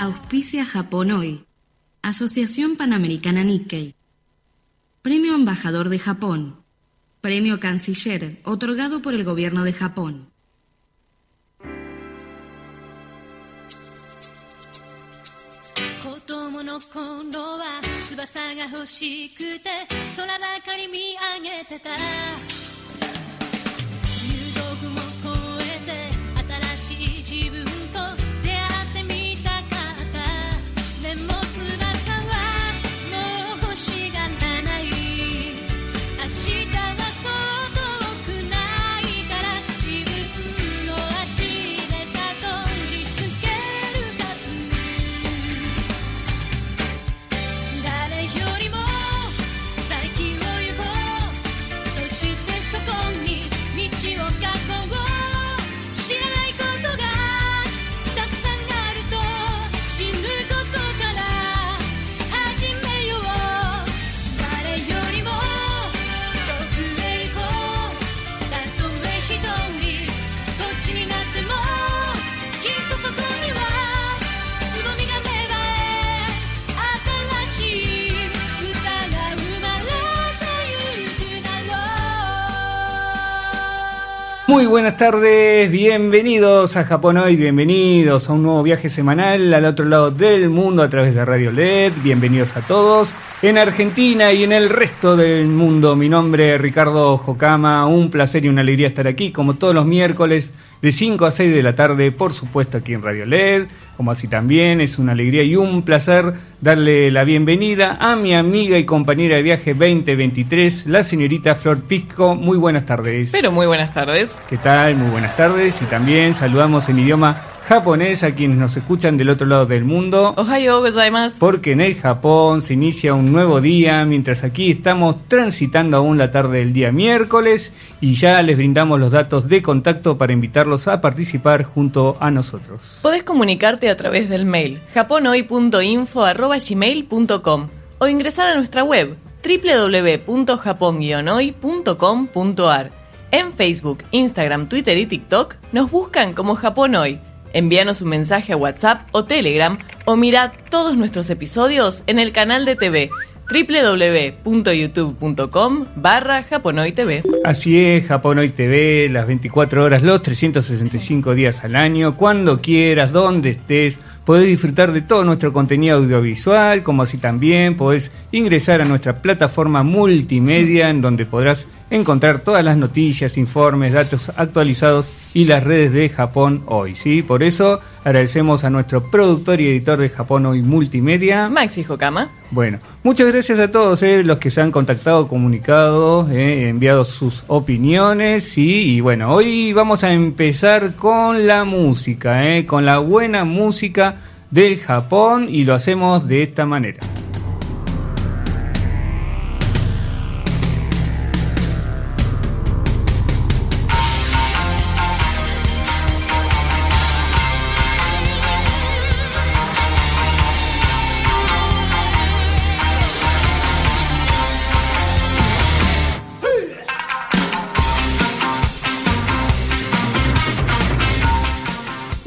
Auspicia Japón Hoy. Asociación Panamericana Nikkei. Premio Embajador de Japón. Premio Canciller, otorgado por el Gobierno de Japón. Muy buenas tardes, bienvenidos a Japón Hoy, bienvenidos a un nuevo viaje semanal al otro lado del mundo a través de Radio LED, bienvenidos a todos en Argentina y en el resto del mundo. Mi nombre es Ricardo Jocama, un placer y una alegría estar aquí como todos los miércoles de 5 a 6 de la tarde, por supuesto aquí en Radio LED, como así también es una alegría y un placer darle la bienvenida a mi amiga y compañera de viaje 2023, la señorita Flor Pisco. Muy buenas tardes. Pero muy buenas tardes. ¿Qué tal? Muy buenas tardes y también saludamos en idioma japonés a quienes nos escuchan del otro lado del mundo. Ohayo gozaimasu. Porque en el Japón se inicia un nuevo día, mientras aquí estamos transitando aún la tarde del día miércoles y ya les brindamos los datos de contacto para invitarlos a participar junto a nosotros. Podés comunicarte a través del mail japonhoy.info.gmail.com o ingresar a nuestra web www.japon-hoy.com.ar. En Facebook, Instagram, Twitter y TikTok nos buscan como Japón Hoy. Envíanos un mensaje a WhatsApp o Telegram o mira todos nuestros episodios en el canal de TV www.youtube.com barra japonoytv. Así es, Japón Hoy TV, las 24 horas, los 365 días al año, cuando quieras, donde estés, podés disfrutar de todo nuestro contenido audiovisual, como así también podés ingresar a nuestra plataforma multimedia en donde podrás encontrar todas las noticias, informes, datos actualizados y las redes de Japón Hoy, ¿sí? Por eso agradecemos a nuestro productor y editor de Japón Hoy Multimedia, Maxi Hokama. bueno, muchas gracias a todos eh, los que se han contactado, comunicado, eh, enviado sus opiniones. Y bueno, hoy vamos a empezar con la música, eh, con la buena música del Japón y lo hacemos de esta manera.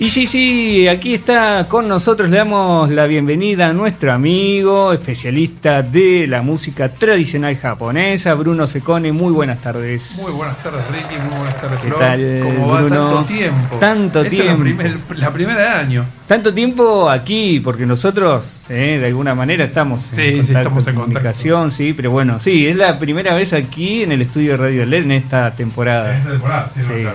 Y sí, sí, aquí está con nosotros, le damos la bienvenida a nuestro amigo, especialista de la música tradicional japonesa, Bruno Secone. Muy buenas tardes. Muy buenas tardes, Ricky. Muy buenas tardes, ¿Qué Flor. tal, ¿Cómo va Bruno? tanto tiempo? Tanto Esta es la tiempo. primer- La, primera de año. Tanto tiempo aquí, porque nosotros eh, de alguna manera estamos Sí, sí, estamos en comunicación, sí, pero bueno, sí, es la primera vez aquí en el estudio de Radio LED en esta temporada. Esta temporada, sí, no, Sí. ya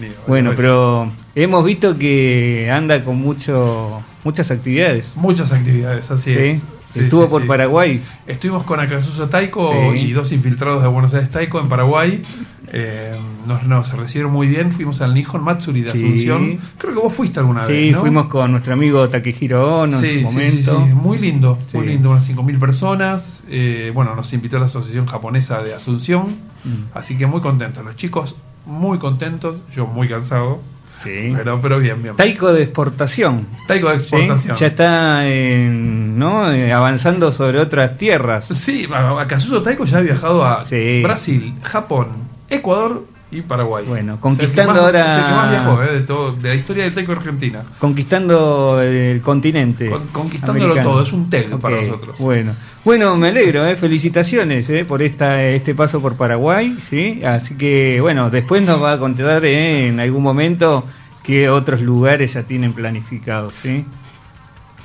venido. Bueno, pero hemos visto que anda con mucho muchas actividades. Muchas actividades, así Sí. es. Sí, Estuvo sí, por sí. Paraguay. Estuvimos con Akasuso Taiko Sí. y dos infiltrados de Buenos Aires Taiko en Paraguay. Eh, nos, nos recibieron muy bien. Fuimos al Nihon Matsuri de Sí. Asunción. Creo que vos fuiste alguna Sí, vez. ¿no? fuimos con nuestro amigo Takehiro Ono Sí, en su sí, momento. sí, sí. Muy lindo, muy Sí. lindo, unas 5.000 personas. Eh, bueno, nos invitó la Asociación Japonesa de Asunción, Mm. así que muy contentos. Los chicos muy contentos, yo muy cansado, Sí. pero, pero bien, bien. Taiko de exportación. Taiko de ¿sí? exportación. Ya está en, ¿no? Eh, avanzando sobre otras tierras. Sí, Akasuso Taiko ya ha viajado a Sí. Brasil, Japón, Ecuador y Paraguay. Bueno, conquistando más- ahora- es el que más viajó, eh, de, todo, de la historia del taiko argentina. Conquistando el continente. Con- conquistándolo americano. todo, es un TEG Ok, para nosotros. Bueno, bueno, me alegro, eh, felicitaciones eh, por esta, este paso por Paraguay, ¿sí? Así que, bueno, después nos va a contar eh, en algún momento qué otros lugares ya tienen planificados, ¿sí?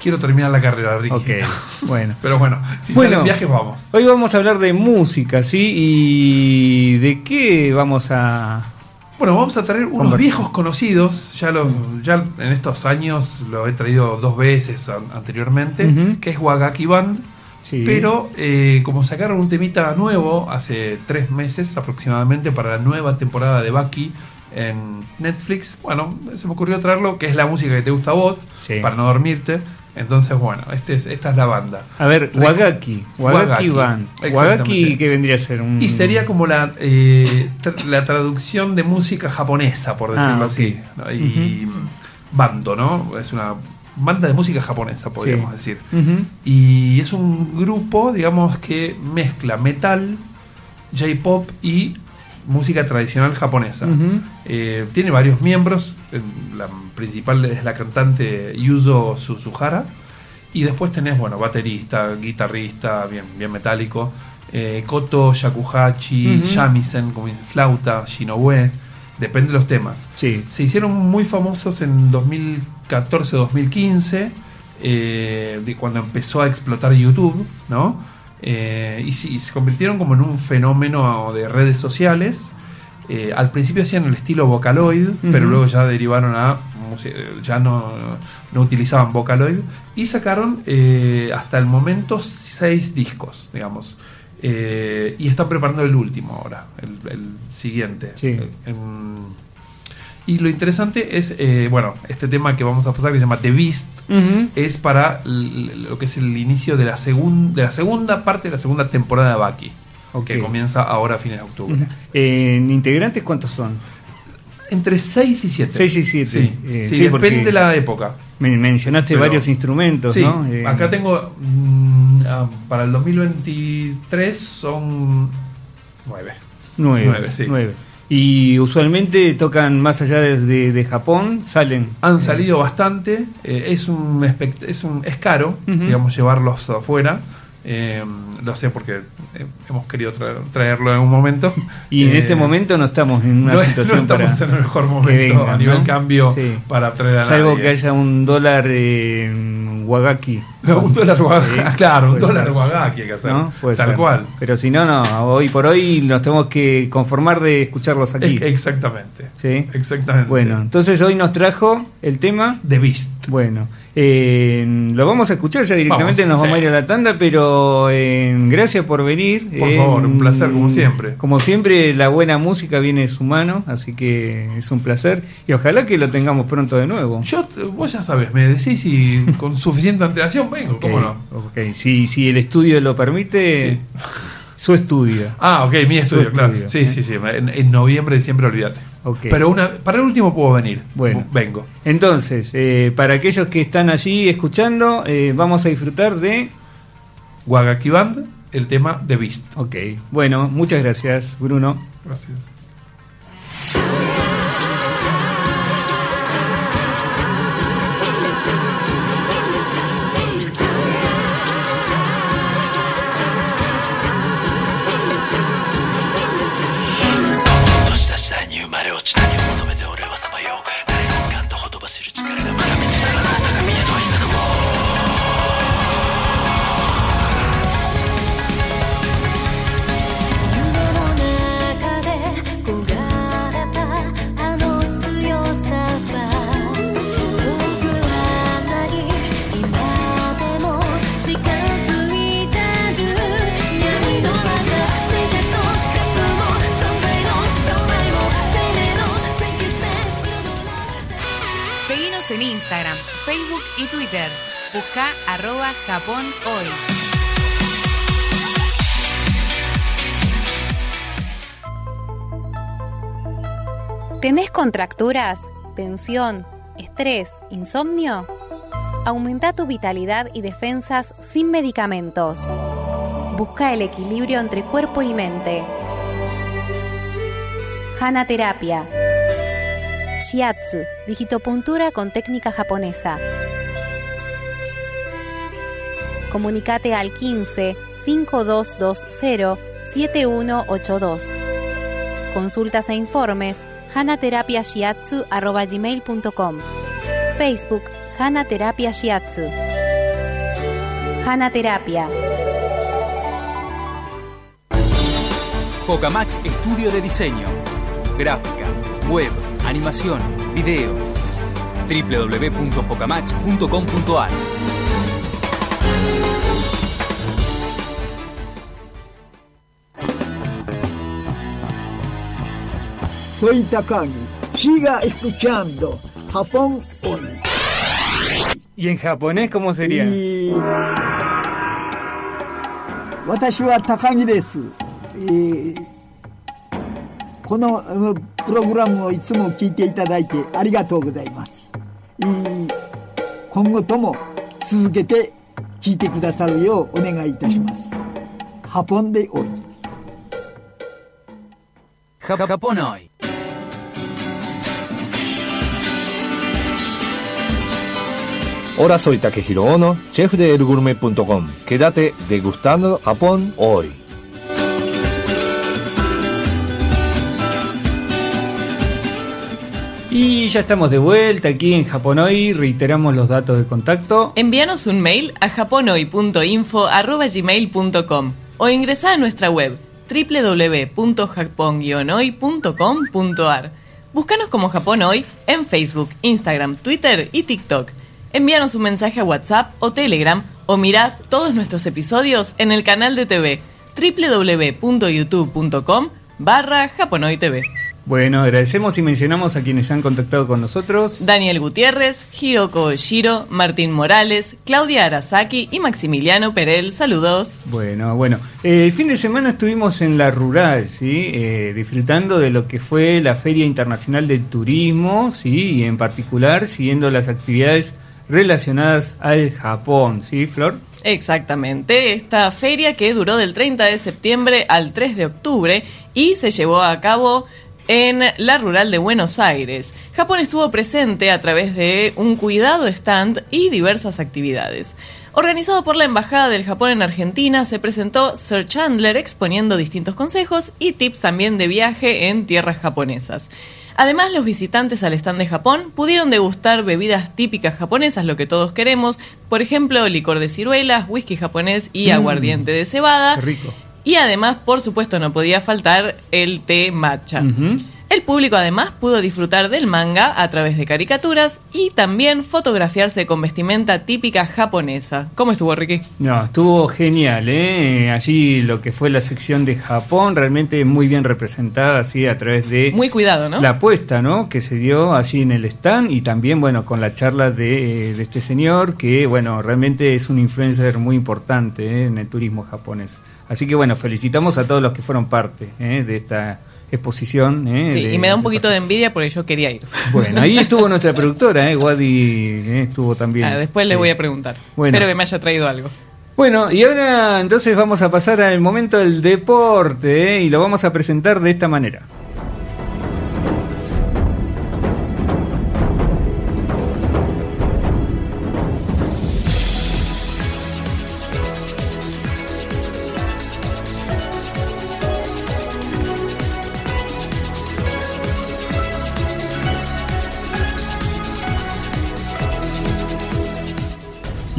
Quiero terminar la carrera, Ricky. Ok, bueno. Pero bueno, si Bueno. salen viajes, vamos. Hoy vamos a hablar de música, ¿sí? ¿Y de qué vamos a...? Bueno, vamos a traer unos viejos conocidos. Ya, lo, ya en estos años lo he traído dos veces an- anteriormente, que es Wagaki Band. Sí. Pero eh, como sacaron un temita nuevo hace tres meses aproximadamente para la nueva temporada de Baki en Netflix, bueno, se me ocurrió traerlo, que es la música que te gusta a vos, Sí. para no dormirte. Entonces, bueno, este es, esta es la banda. A ver, Wagaki, Wagaki Wagaki, Band. Wagaki, ¿qué vendría a ser? Un... Y sería como la, eh, tra- la traducción de música japonesa, por decirlo Ah, ok. así. Y bando, ¿no? Es una banda de música japonesa, podríamos Sí. decir. Y es un grupo, digamos, que mezcla metal, J-pop y música tradicional japonesa. Eh, tiene varios miembros. eh, La principal es la cantante Yuzo Suzuhara. Y después tenés, bueno, baterista, guitarrista, bien, bien metálico. eh, Koto Shakuhachi, Ujú. Shamisen, como flauta, Shinoue. Depende de los temas. Sí. Se hicieron muy famosos en 2014-2015, eh, de cuando empezó a explotar YouTube, ¿no? Eh, y, sí, se convirtieron como en un fenómeno de redes sociales. Eh, al principio hacían el estilo Vocaloid, pero luego ya derivaron a. ya no, no utilizaban Vocaloid. Y sacaron eh, hasta el momento seis discos, digamos. Y están preparando el último ahora, el, el siguiente. Sí. En- y lo interesante es, eh, bueno, este tema que vamos a pasar que se llama The Beast, Ujú. es para lo que es el inicio de la, segun- de la segunda parte de la segunda temporada de Baki, Ok. que comienza ahora a fines de octubre. Ujú. ¿En integrantes cuántos son? Entre 6 y 7. 6 y 7. Sí, Eh, sí, sí, depende de la época. Men- mencionaste Pero- varios instrumentos, Sí, ¿no? Eh, acá tengo, mm, ah, para el 2023 son 9. nueve. nueve, sí. nueve. Y usualmente tocan más allá de, de- de Japón, salen. Han Eh, salido bastante, eh, es un espect- es un es caro, digamos, llevarlos afuera. eh, lo sé porque eh, hemos querido tra- traerlo en un momento. Y en Eh, este momento no estamos en una no, situación no estamos para en el mejor momento a nivel ¿no? cambio Sí. para traer a Salvo nadie. que haya un dólar en Wagaki. un dólar guagaki, Sí, claro, un dólar ser. guagaki hay que hacer. ¿no? Tal ser. cual. Pero si no, no, hoy por hoy nos tenemos que conformar de escucharlos aquí. Ex- Exactamente. ¿Sí? Exactamente. Bueno, entonces hoy nos trajo el tema. The Beast. Bueno, eh, lo vamos a escuchar ya directamente, Vamos, nos vamos sí. a ir a la tanda, pero eh, gracias por venir. Por Eh, favor, un placer, como siempre. Como siempre, la buena música viene de su mano, así que es un placer y ojalá que lo tengamos pronto de nuevo. Yo, vos ya sabes, me decís y con suficiente antelación vengo, ¿cómo no? ok. Si, si el estudio lo permite, Sí. su estudio. Ah, ok, mi estudio, Su claro. estudio, sí, ¿eh? sí, sí. En, en noviembre, diciembre, olvídate. Ok. Pero una, para el último puedo venir. Bueno. Vengo. Entonces, eh, para aquellos que están allí escuchando, eh, vamos a disfrutar de... Wagaki Band, el tema The Beast. Ok, bueno, muchas gracias, Bruno. Gracias. En Instagram, Facebook y Twitter. Busca arroba Japón hoy. ¿Tenés contracturas, tensión, estrés, insomnio? Aumenta tu vitalidad y defensas sin medicamentos. Busca el equilibrio entre cuerpo y mente. Hana Terapia. Shiatsu, digitopuntura con técnica japonesa. Comunicate al 15 5220 7182. Consultas e informes hanaterapiashiatsu.gmail.com Facebook Hana Terapia Shiatsu Hana Terapia Pocamax Estudio de Diseño. Gráfica, web, animación, video. www.jocamax.com.ar Soy Takagi. Siga escuchando Japón hoy. ¿Y en japonés cómo sería? Y... Watashi wa Takagi desu. Y... このプログラムをいつも聞いていただいてありがとうございます。今後とも続けて聞いてくださるようお願いいたします。ハポンでおい。ハポンでおい。Y ya estamos de vuelta aquí en Japón hoy. Reiteramos los datos de contacto. Envíanos un mail a japonoy.info.gmail.com o ingresá a nuestra web www.japon-hoy.com.ar. Búscanos como Japón Hoy en Facebook, Instagram, Twitter y TikTok. Envíanos un mensaje a WhatsApp o Telegram o mirá todos nuestros episodios en el canal de TV www.youtube.com barra Japonoy TV. Bueno, agradecemos y mencionamos a quienes han contactado con nosotros. Daniel Gutiérrez, Hiroko Oshiro, Martín Morales, Claudia Arasaki y Maximiliano Perel. Saludos. Bueno, bueno. Eh, el fin de semana estuvimos en la rural, ¿sí? Eh, disfrutando de lo que fue la Feria Internacional del Turismo, ¿sí? Y en particular siguiendo las actividades relacionadas al Japón, ¿sí, Flor? Exactamente, esta feria que duró del 30 de septiembre al 3 de octubre y se llevó a cabo en la rural de Buenos Aires. Japón estuvo presente a través de un cuidado stand y diversas actividades. Organizado por la Embajada del Japón en Argentina, se presentó Sir Chandler exponiendo distintos consejos y tips también de viaje en tierras japonesas. Además, los visitantes al stand de Japón pudieron degustar bebidas típicas japonesas, lo que todos queremos, por ejemplo, licor de ciruelas, whisky japonés y Mm. aguardiente de cebada. Rico. Y además, por supuesto, no podía faltar el té matcha. El público además pudo disfrutar del manga a través de caricaturas y también fotografiarse con vestimenta típica japonesa. ¿Cómo estuvo, Ricky? No, estuvo genial, ¿eh? Allí lo que fue la sección de Japón, realmente muy bien representada, así a través de Muy cuidado, ¿no? la apuesta, ¿no? Que se dio allí en el stand y también, bueno, con la charla de, de este señor, que, bueno, realmente es un influencer muy importante ¿eh? en el turismo japonés. Así que, bueno, felicitamos a todos los que fueron parte ¿eh? de esta exposición. ¿eh? Sí, de- y me da un poquito de envidia porque yo quería ir. Bueno, ahí estuvo nuestra productora, ¿eh? Wadi ¿eh? estuvo también. Ah, después le voy a preguntar. Bueno. Espero que me haya traído algo. Bueno, y ahora entonces vamos a pasar al momento del deporte ¿eh? y lo vamos a presentar de esta manera.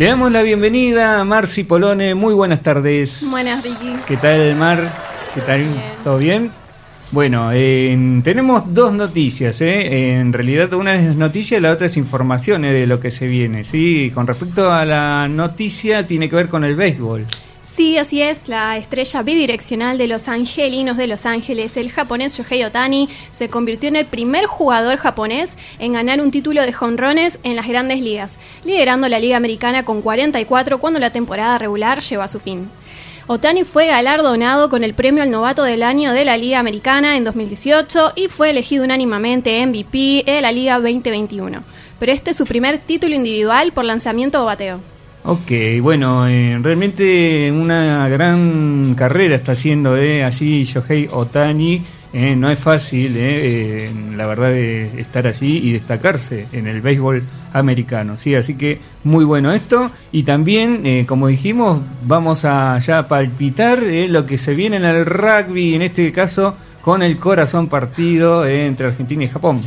Le damos la bienvenida a Marci Polone. Muy buenas tardes. Buenas, Ricky. ¿Qué tal, Mar? ¿Qué tal? ¿Todo bien? Bueno, eh, tenemos dos noticias. ¿eh? En realidad, una es noticia y la otra es información eh, de lo que se viene. ¿sí? Con respecto a la noticia, tiene que ver con el béisbol. Sí, así es, la estrella bidireccional de los Angelinos de Los Ángeles, el japonés Shohei Otani, se convirtió en el primer jugador japonés en ganar un título de jonrones en las grandes ligas, liderando la Liga Americana con 44 cuando la temporada regular llegó a su fin. Otani fue galardonado con el premio al novato del año de la Liga Americana en 2018 y fue elegido unánimemente MVP de la Liga 2021. Pero este es su primer título individual por lanzamiento o bateo. Ok, bueno, eh, realmente una gran carrera está haciendo eh, allí Shohei Otani eh, no es fácil, eh, eh, la verdad, de estar allí y destacarse en el béisbol americano. ¿sí? Así que muy bueno esto. Y también, eh, como dijimos, vamos a ya palpitar lo que se viene en el rugby, en este caso con el corazón partido entre Argentina y Japón.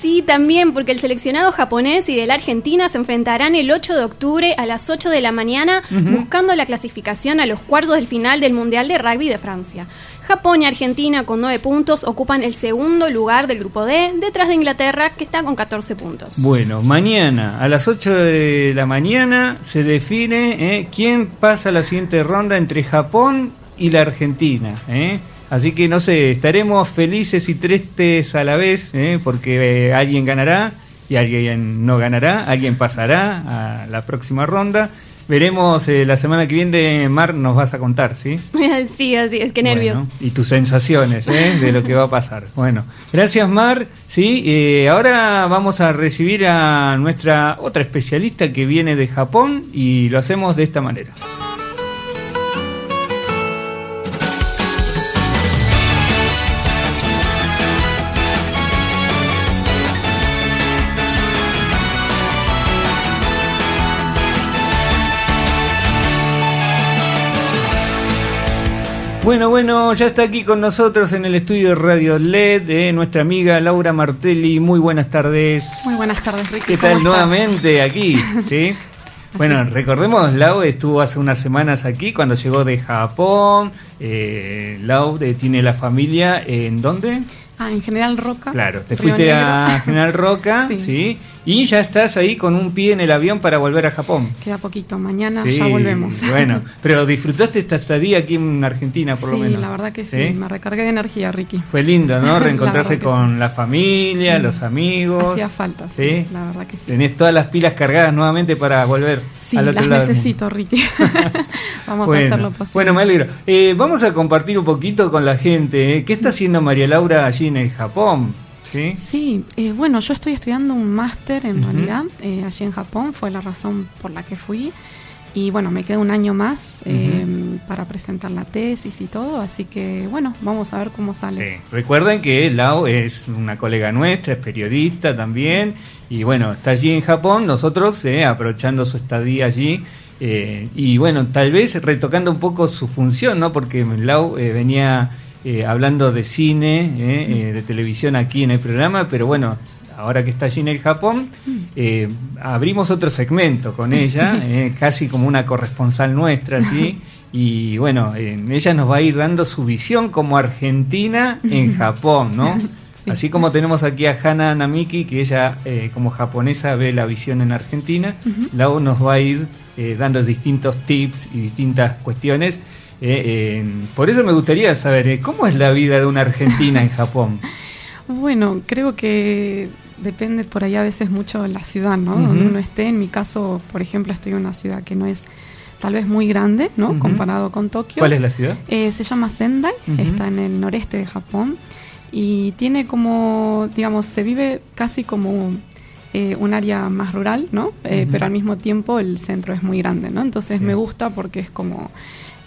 Sí, también, porque el seleccionado japonés y de la Argentina se enfrentarán el 8 de octubre a las 8 de la mañana buscando la clasificación a los cuartos del final del Mundial de Rugby de Francia. Japón y Argentina con 9 puntos ocupan el segundo lugar del grupo D, detrás de Inglaterra que está con 14 puntos. Bueno, mañana a las 8 de la mañana se define eh, quién pasa a la siguiente ronda entre Japón y la Argentina. eh. Así que no sé, estaremos felices y tristes a la vez, eh, porque eh, alguien ganará y alguien no ganará, alguien pasará a la próxima ronda. Veremos eh, la semana que viene, Mar, nos vas a contar, ¿sí? sí, así es, que nervios. Bueno, y tus sensaciones ¿eh? de lo que va a pasar. Bueno, gracias Mar. Sí, eh, ahora vamos a recibir a nuestra otra especialista que viene de Japón y lo hacemos de esta manera. Bueno, bueno, ya está aquí con nosotros en el estudio de Radio LED eh, nuestra amiga Laura Martelli. Muy buenas tardes. Muy buenas tardes, Ricky. ¿Qué ¿Cómo tal estás? nuevamente aquí? ¿Sí? Bueno, recordemos, Lau estuvo hace unas semanas aquí cuando llegó de Japón. Eh, Lau eh, tiene la familia en dónde? Ah, en General Roca. Claro, te fuiste Negro. a General Roca, Sí. sí. Y ya estás ahí con un pie en el avión para volver a Japón. Queda poquito, mañana Sí, ya volvemos. Bueno, pero disfrutaste esta estadía aquí en Argentina, por sí, lo menos. la verdad que sí, me recargué de energía, Ricky. Fue lindo, ¿no? Reencontrarse con la familia, los amigos. Hacía falta, sí, ¿Sí? la verdad que sí. Tenés todas las pilas cargadas nuevamente para volver Sí, al otro las lado. necesito, Ricky. Vamos bueno, a hacer lo posible. Bueno, me alegro. Eh, vamos a compartir un poquito con la gente. ¿eh? ¿Qué está haciendo María Laura allí en el Japón? ¿Sí? Sí, eh, bueno, yo estoy estudiando un máster en realidad eh, allí en Japón, fue la razón por la que fui. Y bueno, me queda un año más eh, para presentar la tesis y todo, así que bueno, vamos a ver cómo sale. Sí. Recuerden que Lau es una colega nuestra, es periodista también, y bueno, está allí en Japón, nosotros eh, aprovechando su estadía allí, eh, y bueno, tal vez retocando un poco su función, ¿no? Porque Lau eh, venía eh, hablando de cine, eh, eh, de televisión aquí en el programa, pero bueno, ahora que está allí en el Japón, eh, abrimos otro segmento con ella, casi como una corresponsal nuestra, ¿sí? Y bueno, ella nos va a ir dando su visión como argentina en Japón, ¿no? Así como tenemos aquí a Hana Namiki, que ella eh, como japonesa ve la visión en Argentina, Ujú. Lau nos va a ir eh, dando distintos tips y distintas cuestiones. Eh, eh, por eso me gustaría saber, eh, ¿cómo es la vida de una argentina en Japón? Bueno, creo que depende por ahí a veces mucho la ciudad, ¿no? Donde uno esté. En mi caso, por ejemplo, estoy en una ciudad que no es tal vez muy grande, ¿no? Comparado con Tokio. ¿Cuál es la ciudad? Eh, se llama Sendai, está en el noreste de Japón y tiene como, digamos, se vive casi como eh, un área más rural, ¿no? Eh. Pero al mismo tiempo el centro es muy grande, ¿no? Entonces Sí. me gusta porque es como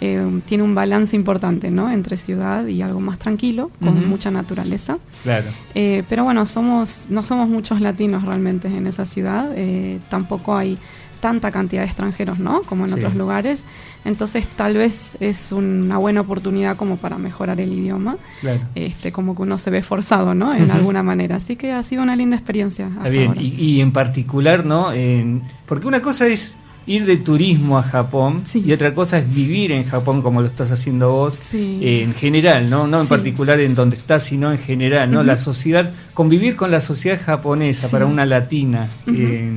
eh, tiene un balance importante, ¿no? Entre ciudad y algo más tranquilo, con Ujú. mucha naturaleza. Claro. Eh, pero bueno, somos no somos muchos latinos realmente en esa ciudad. eh, tampoco hay tanta cantidad de extranjeros, ¿no? Como en Sí. otros lugares. Entonces tal vez es una buena oportunidad como para mejorar el idioma. Claro. Este, como que uno se ve forzado, ¿no? En Ujú. alguna manera. Así que ha sido una linda experiencia. Hasta bien, ahora. y, y en particular, ¿no? En- porque una cosa es ir de turismo a Japón y otra cosa es vivir en Japón como lo estás haciendo vos Sí. eh, en general, ¿no? No en Sí. particular en donde estás, sino en general, ¿no? La sociedad, convivir con la sociedad japonesa para una latina, eh,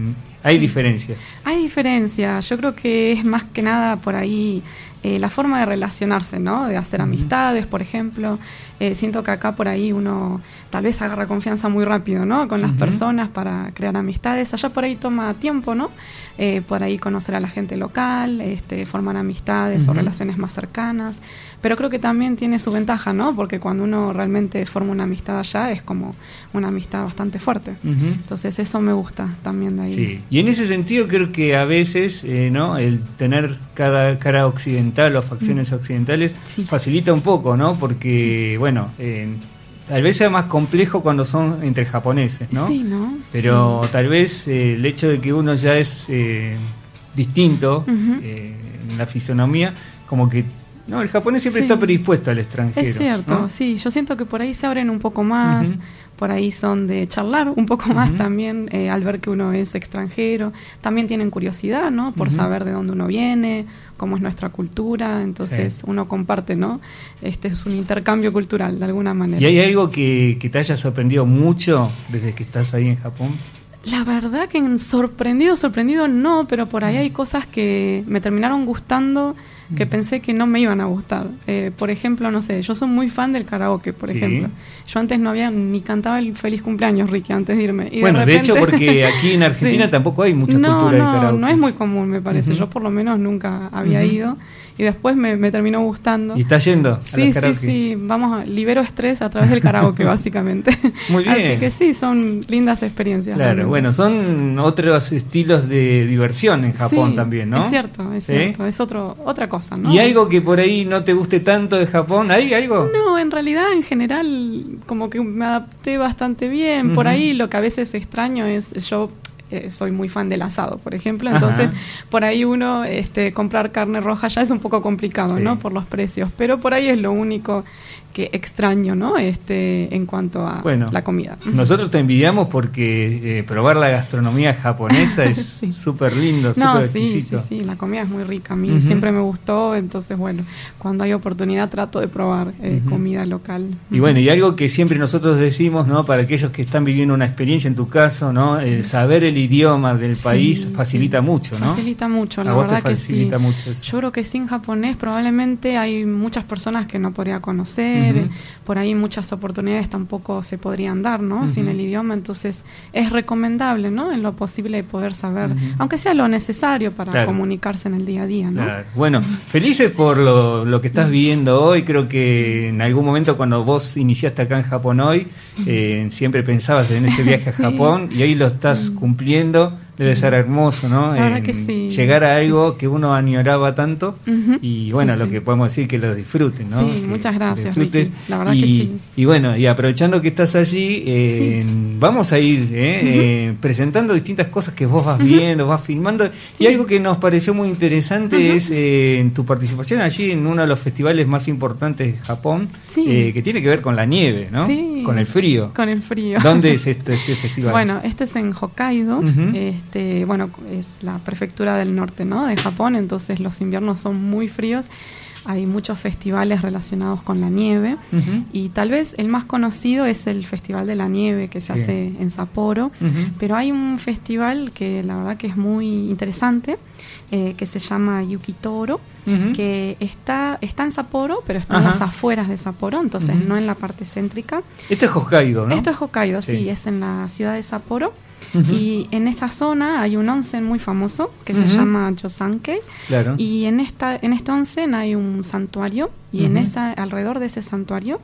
hay diferencias. Hay diferencia, yo creo que es más que nada por ahí eh, la forma de relacionarse, ¿no? De hacer amistades, por ejemplo. Eh, siento que acá por ahí uno tal vez agarra confianza muy rápido, ¿no? Con las personas para crear amistades. Allá por ahí toma tiempo, ¿no? Eh, por ahí conocer a la gente local, este, formar amistades o relaciones más cercanas. Pero creo que también tiene su ventaja, ¿no? Porque cuando uno realmente forma una amistad allá es como una amistad bastante fuerte. Entonces eso me gusta también de ahí. Sí, y en ese sentido creo que a veces, eh, ¿no? El tener cada cara occidental o facciones Mm. occidentales facilita un poco, ¿no? Porque, bueno, eh, tal vez sea más complejo cuando son entre japoneses, ¿no? Sí, ¿no? Pero tal vez eh, el hecho de que uno ya es eh, distinto eh, en la fisonomía, como que no, el japonés siempre Sí. está predispuesto al extranjero. Es cierto, ¿no? sí, yo siento que por ahí se abren un poco más. Por ahí son de charlar un poco más también eh, al ver que uno es extranjero, también tienen curiosidad, ¿no? Por saber de dónde uno viene, cómo es nuestra cultura, entonces Sí. uno comparte, ¿no? Este es un intercambio cultural de alguna manera. ¿Y hay algo que, que te haya sorprendido mucho desde que estás ahí en Japón? La verdad que en sorprendido, sorprendido no, pero por ahí hay cosas que me terminaron gustando que pensé que no me iban a gustar. Eh, por ejemplo, no sé, yo soy muy fan del karaoke, por Sí. ejemplo. Yo antes no había ni cantaba el feliz cumpleaños, Ricky, antes de irme. Y bueno, de, repente- hecho, porque aquí en Argentina Sí. tampoco hay mucha no, cultura no, del karaoke. No, es muy común, me parece. Yo por lo menos nunca había ido. Y después me, me terminó gustando. ¿Y estás yendo a Sí, los sí, karaoke? sí. Vamos a libero estrés a través del karaoke, básicamente. Muy bien. Así que sí, son lindas experiencias. Claro, realmente. bueno, son otros estilos de diversión en Japón Sí, también, ¿no? Es cierto, es cierto. Es otro, otra cosa, ¿no? ¿Y algo que por ahí no te guste tanto de Japón? ¿Hay algo? No, en realidad, en general, como que me adapté bastante bien. Por ahí lo que a veces extraño es, yo eh, soy muy fan del asado, por ejemplo. Ajá. Entonces, por ahí uno, este, comprar carne roja ya es un poco complicado, Sí. ¿no? Por los precios. Pero por ahí es lo único que extraño, ¿no? Este, en cuanto a Bueno, la comida. Nosotros te envidiamos porque eh, probar la gastronomía japonesa es Sí. súper lindo, No, súper sí, sí, exquisito. sí, la comida es muy rica. A mí siempre me gustó, entonces, bueno, cuando hay oportunidad trato de probar eh, comida local. Y bueno, y algo que siempre nosotros decimos, ¿no? Para aquellos que están viviendo una experiencia en tu caso, ¿no? El saber el idioma del país sí. facilita mucho, ¿no? Facilita mucho, la A vos te verdad que sí. facilita mucho eso. Yo creo que sin japonés probablemente hay muchas personas que no podría conocer, Por ahí muchas oportunidades tampoco se podrían dar, ¿no? Sin el idioma, entonces es recomendable, ¿no? En lo posible poder saber, aunque sea lo necesario para Claro. comunicarse en el día a día, ¿no? Claro. Bueno, felices por lo, lo que estás viviendo hoy. Creo que en algún momento cuando vos iniciaste acá en Japón hoy, eh, siempre pensabas en ese viaje a. Japón y hoy lo estás cumpliendo. Debe ser hermoso, ¿no? En que sí. Llegar a algo que uno añoraba tanto y bueno, Sí, lo sí. que podemos decir que lo disfruten, ¿no? Sí, Que muchas gracias, disfrutes. Ricky. La verdad y, que sí. Y bueno, y aprovechando que estás allí, eh, vamos a ir eh, eh, presentando distintas cosas que vos vas viendo, vas filmando. Y algo que nos pareció muy interesante es eh, en tu participación allí en uno de los festivales más importantes de Japón, eh, que tiene que ver con la nieve, ¿no? Sí. Con el frío. Con el frío. ¿Dónde es este, este festival? Bueno, este es en Hokkaido, Ujú. Este, bueno, es la prefectura del norte, ¿no? De Japón, entonces los inviernos son muy fríos. Hay muchos festivales relacionados con la nieve y tal vez el más conocido es el Festival de la Nieve que se hace en Sapporo, pero hay un festival que la verdad que es muy interesante eh, que se llama Yukitoro, que está, está en Sapporo, pero está en las afueras de Sapporo, entonces no en la parte céntrica. Esto es Hokkaido, ¿no? Esto es Hokkaido, sí. Sí. es en la ciudad de Sapporo. Y en esa zona hay un onsen muy famoso que se llama Yosanke. Claro. Y en esta en este onsen hay un santuario y en esa alrededor de ese santuario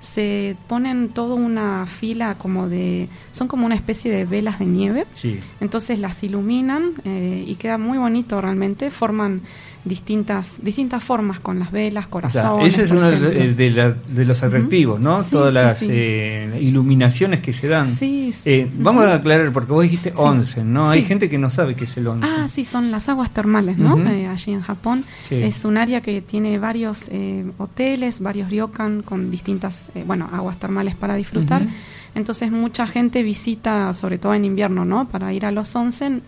se ponen toda una fila como de son como una especie de velas de nieve. Sí. Entonces las iluminan eh, y queda muy bonito realmente. Forman distintas distintas formas con las velas, O sea, corazones. ese es uno de, ejemplo. de la- de los atractivos, ¿no? Sí, Todas sí, las sí. eh, iluminaciones que se dan. Sí, sí. Eh, Vamos Ujú. a aclarar, porque vos dijiste Sí. onsen, ¿no? Hay gente que no sabe qué es el onsen. Ah, sí, son las aguas termales, ¿no? Ujú. Eh, allí en Japón. Sí. Es un área que tiene varios eh, hoteles, varios ryokan con distintas, eh, bueno, aguas termales para disfrutar. Entonces mucha gente visita, sobre todo en invierno, ¿no? Para ir a los onsen.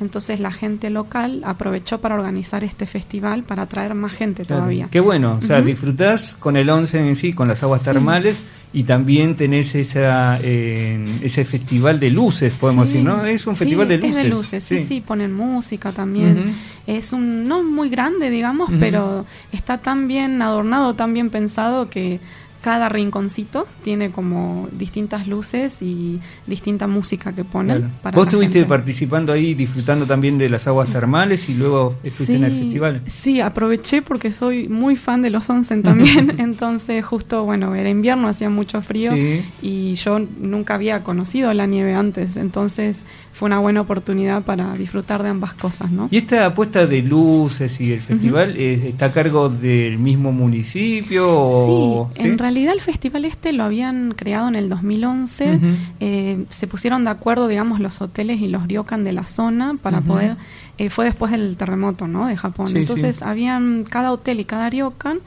Entonces la gente local aprovechó para organizar este festival para atraer más gente Claro. todavía. Qué bueno, o sea, Ujú. disfrutás con el onsen en sí, con las aguas Sí. termales y también tenés esa, eh, ese festival de luces, podemos Sí, decir, ¿no? Es un sí, festival de luces. Es de luces, sí, sí, ponen música también. Es un, no muy grande, digamos, pero está tan bien adornado, tan bien pensado que cada rinconcito tiene como distintas luces y distinta música que ponen. Claro. Para Vos estuviste gente. participando ahí, disfrutando también de las aguas termales y luego estuviste en el festival. Sí, aproveché porque soy muy fan de los onsen también. Entonces, justo, bueno, era invierno, hacía mucho frío Sí. y yo nunca había conocido la nieve antes. Entonces, fue una buena oportunidad para disfrutar de ambas cosas, ¿no? ¿Y esta apuesta de luces y el festival eh, está a cargo del mismo municipio? o- Sí, en realidad el festival este lo habían creado en el 2011. Ujú. eh, se pusieron de acuerdo, digamos, los hoteles y los ryokan de la zona para poder. eh, fue después del terremoto, ¿no? De Japón. Sí, Entonces sí. habían cada hotel y cada ryokan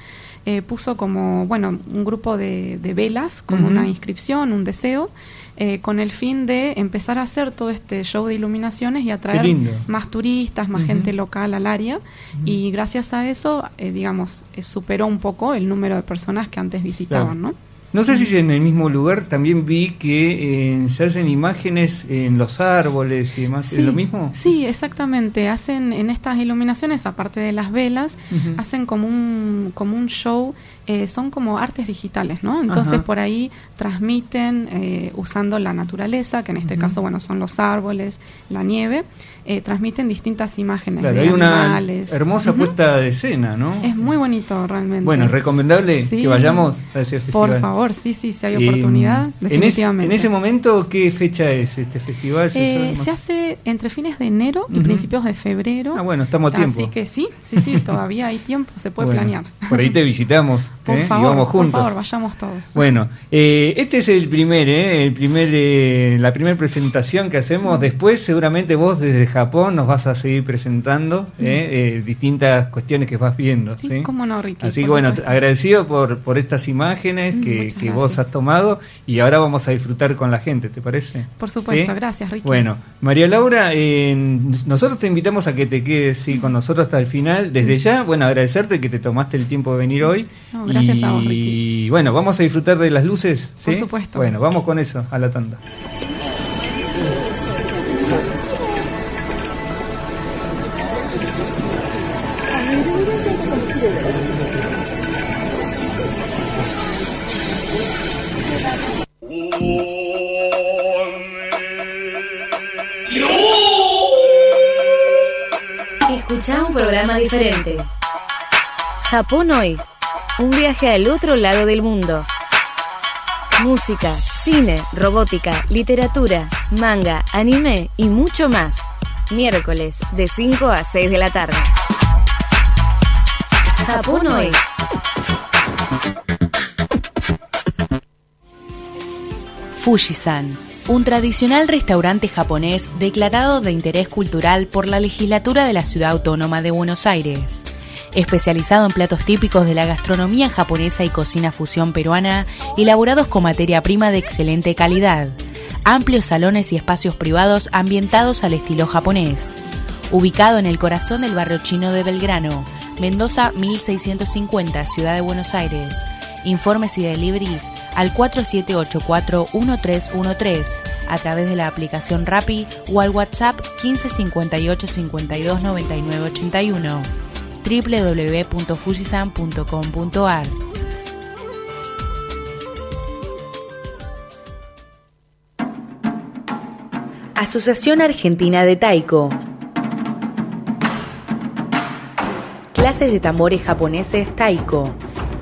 eh, puso como, bueno, un grupo de, de velas, como una inscripción, un deseo. eh, con el fin de empezar a hacer todo este show de iluminaciones y atraer más turistas, más gente local al área y gracias a eso, eh, digamos, eh, superó un poco el número de personas que antes visitaban, Claro. ¿no? No sé si en el mismo lugar también vi que eh, se hacen imágenes en los árboles y demás. ¿Es lo mismo? Sí, exactamente. Hacen en estas iluminaciones, aparte de las velas, hacen como un, como un show, eh, son como artes digitales, ¿no? Entonces Ajá. por ahí transmiten eh, usando la naturaleza, que en este caso, bueno, son los árboles, la nieve, eh, transmiten distintas imágenes Claro, de hay una animales. hermosa Ujú. puesta de escena, ¿no? Es muy bonito realmente. Bueno, recomendable Sí. que vayamos a ese festival. Por favor, sí, sí, si hay oportunidad, en, es- definitivamente. en ese momento, ¿qué fecha es este festival? ¿Se Eh, se hace entre fines de enero y principios de febrero. Ah, bueno, estamos a tiempo. Así que sí, sí, sí, todavía hay tiempo, se puede Bueno, planear. Por ahí te visitamos Por ¿eh? favor, y vamos juntos. por favor, vayamos todos. Bueno, eh, este es el primer, ¿eh? el primer, eh, la primera presentación que hacemos. Después, seguramente vos desde Japón nos vas a seguir presentando ¿eh? Eh, distintas cuestiones que vas viendo. Sí, ¿sí? cómo no, Ricky. Así que bueno, supuesto. agradecido por, por estas imágenes Mm, que, que vos has tomado y ahora vamos a disfrutar con la gente, ¿te parece? Por supuesto, ¿Sí? gracias, Ricky. Bueno, María Laura, eh, nosotros te invitamos a que te quedes con nosotros hasta el final. Desde ya, bueno, agradecerte que te tomaste el tiempo de venir hoy. No, gracias y, a vos, Ricky. Y bueno, vamos a disfrutar de las luces. ¿sí? Por supuesto. Bueno, vamos con eso, a la tanda. Escucha un programa diferente. Japón hoy. Un viaje al otro lado del mundo. Música, cine, robótica, literatura, manga, anime y mucho más. Miércoles de 5 a 6 de la tarde. Japón hoy. Fujisan, un tradicional restaurante japonés declarado de interés cultural por la legislatura de la Ciudad Autónoma de Buenos Aires. Especializado en platos típicos de la gastronomía japonesa y cocina fusión peruana, elaborados con materia prima de excelente calidad. Amplios salones y espacios privados ambientados al estilo japonés. Ubicado en el corazón del barrio chino de Belgrano, Mendoza 1650, Ciudad de Buenos Aires. Informes y deliveries al 4784-1313 a través de la aplicación Rappi o al WhatsApp 1558 52 99 81 www.fujisan.com.ar Asociación Argentina de Taiko. Clases de tambores japoneses Taiko.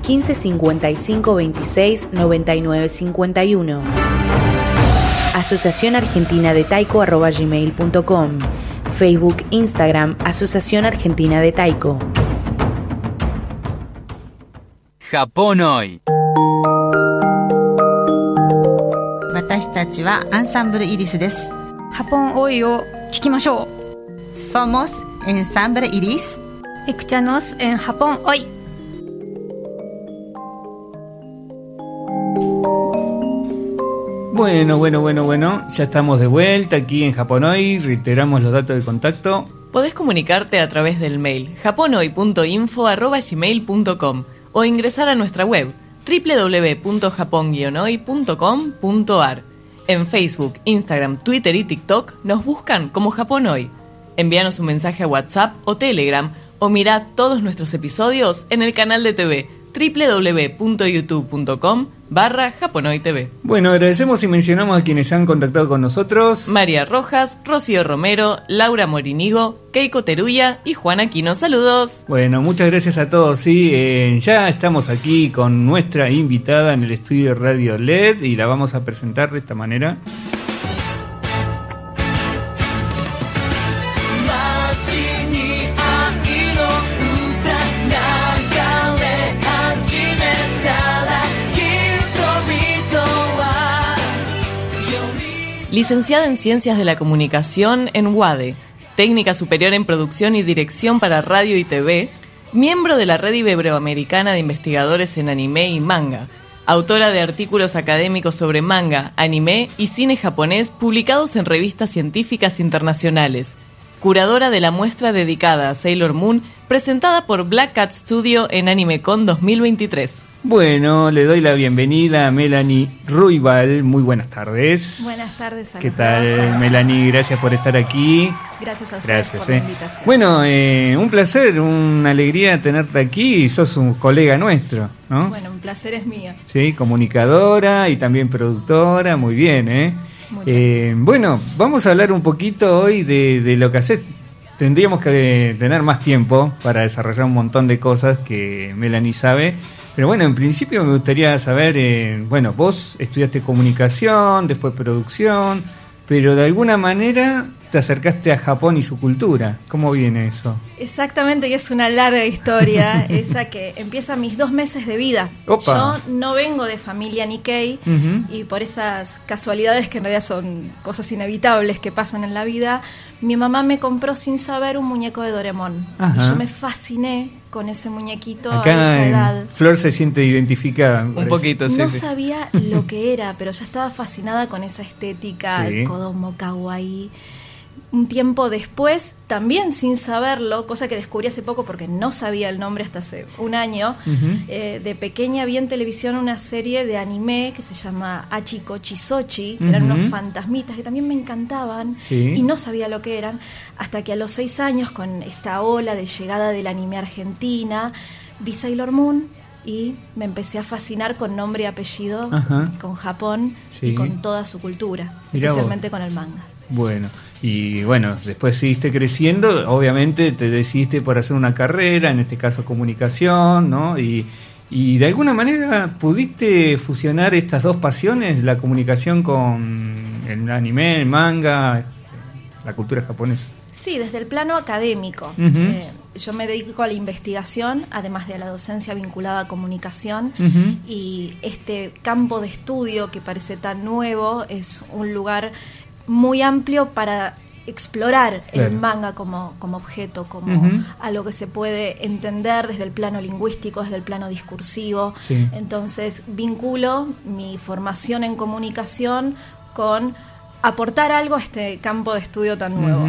15 55 26 99 51 Asociación Argentina de Taiko arroba gmail.com Facebook, Instagram, Asociación Argentina de Taiko. Japón hoy. 私たちはアンサンブルイリスです。ハポンオイを聞きましょう。 Somos Ensamble Iris. Escuchanos en Japón hoy. Bueno, bueno, bueno, bueno, ya estamos de vuelta aquí en Japón hoy. Reiteramos los datos de contacto. Podés comunicarte a través del mail japonoy.info.gmail.com o ingresar a nuestra web www.japon-hoy.com.ar. En Facebook, Instagram, Twitter y TikTok nos buscan como Japón Hoy. Envíanos un mensaje a WhatsApp o Telegram o mirá todos nuestros episodios en el canal de TV www.youtube.com barra Japonoy TV. Bueno, agradecemos y mencionamos a quienes han contactado con nosotros. María Rojas, Rocío Romero, Laura Morinigo, Keiko Teruya y Juan Aquino. Saludos. Bueno, muchas gracias a todos. Sí, eh, ya estamos aquí con nuestra invitada en el estudio Radio LED y la vamos a presentar de esta manera. Licenciada en Ciencias de la Comunicación en UADE, técnica superior en producción y dirección para radio y TV, miembro de la Red Iberoamericana de Investigadores en Anime y Manga, autora de artículos académicos sobre manga, anime y cine japonés publicados en revistas científicas internacionales, curadora de la muestra dedicada a Sailor Moon presentada por Black Cat Studio en AnimeCon 2023. Bueno, le doy la bienvenida a Melanie Ruibal. Muy buenas tardes. Buenas tardes a ¿Qué tal. Melanie? Gracias por estar aquí. Gracias a ustedes Gracias. por la eh. invitación. Bueno, eh, un placer, una alegría tenerte aquí. Sos un colega nuestro, ¿no? Bueno, un placer es mío. Sí, comunicadora y también productora. Muy bien, ¿eh? Eh, bueno, vamos a hablar un poquito hoy de, de lo que haces. Tendríamos que tener más tiempo para desarrollar un montón de cosas que Melanie sabe. Pero bueno, en principio me gustaría saber, eh, bueno, vos estudiaste comunicación, después producción, pero de alguna manera te acercaste a Japón y su cultura. ¿Cómo viene eso? Exactamente, y es una larga historia, esa que empieza mis dos meses de vida. Opa. Yo no vengo de familia Nikkei Ujú. y por esas casualidades que en realidad son cosas inevitables que pasan en la vida, mi mamá me compró sin saber un muñeco de Doremon. Ajá. Y yo me fasciné con ese muñequito a esa edad. Flor se siente identificada. me parece. no sabía lo que era, pero ya estaba fascinada con esa estética, Sí. el kodomo kawaii. Un tiempo después, también sin saberlo, cosa que descubrí hace poco porque no sabía el nombre hasta hace un año, eh, de pequeña vi en televisión una serie de anime que se llama Achiko Chisochi, que eran Ujú. unos fantasmitas que también me encantaban Sí. y no sabía lo que eran, hasta que a los seis años, con esta ola de llegada del anime Argentina, vi Sailor Moon y me empecé a fascinar con nombre y apellido, Ajá. con Japón Sí. y con toda su cultura, Mirá vos. especialmente con el manga. Bueno, y bueno, después seguiste creciendo, obviamente te decidiste por hacer una carrera, en este caso comunicación, ¿no? Y, y de alguna manera pudiste fusionar estas dos pasiones, la comunicación con el anime, el manga, la cultura japonesa. Sí, desde el plano académico. Eh, yo me dedico a la investigación, además de a la docencia vinculada a comunicación. Y este campo de estudio que parece tan nuevo es un lugar muy amplio para explorar Claro. el manga como, como objeto, como algo que se puede entender desde el plano lingüístico, desde el plano discursivo. Sí. Entonces vinculo mi formación en comunicación con aportar algo a este campo de estudio tan nuevo.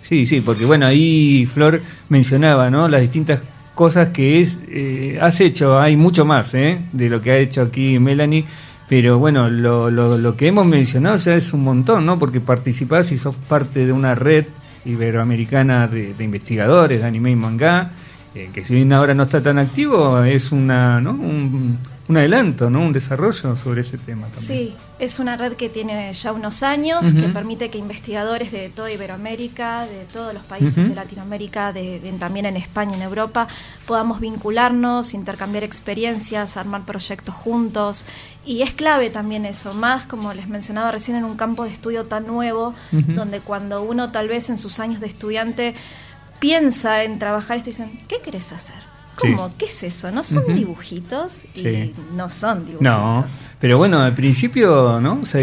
Sí, sí, porque bueno, ahí Flor mencionaba, ¿no? Las distintas cosas que es, eh, has hecho, hay mucho más, ¿eh? De lo que ha hecho aquí Melanie, pero bueno, lo, lo, lo que hemos mencionado ya es un montón, ¿no? Porque participás y sos parte de una red iberoamericana de, investigadores de anime y manga, eh, que si bien ahora no está tan activo, es una, ¿no? un, un adelanto, ¿no? Un desarrollo sobre ese tema también. Sí, es una red que tiene ya unos años, que permite que investigadores de toda Iberoamérica, de todos los países de Latinoamérica, de, de- también en España y en Europa, podamos vincularnos, intercambiar experiencias, armar proyectos juntos. Y es clave también eso, más como les mencionaba recién, en un campo de estudio tan nuevo, donde cuando uno tal vez en sus años de estudiante piensa en trabajar esto, dicen, ¿qué querés hacer? Sí. ¿Cómo? ¿Qué es eso? ¿No son dibujitos? Y Sí. no son dibujitos. No, pero bueno, al principio, ¿no? Se,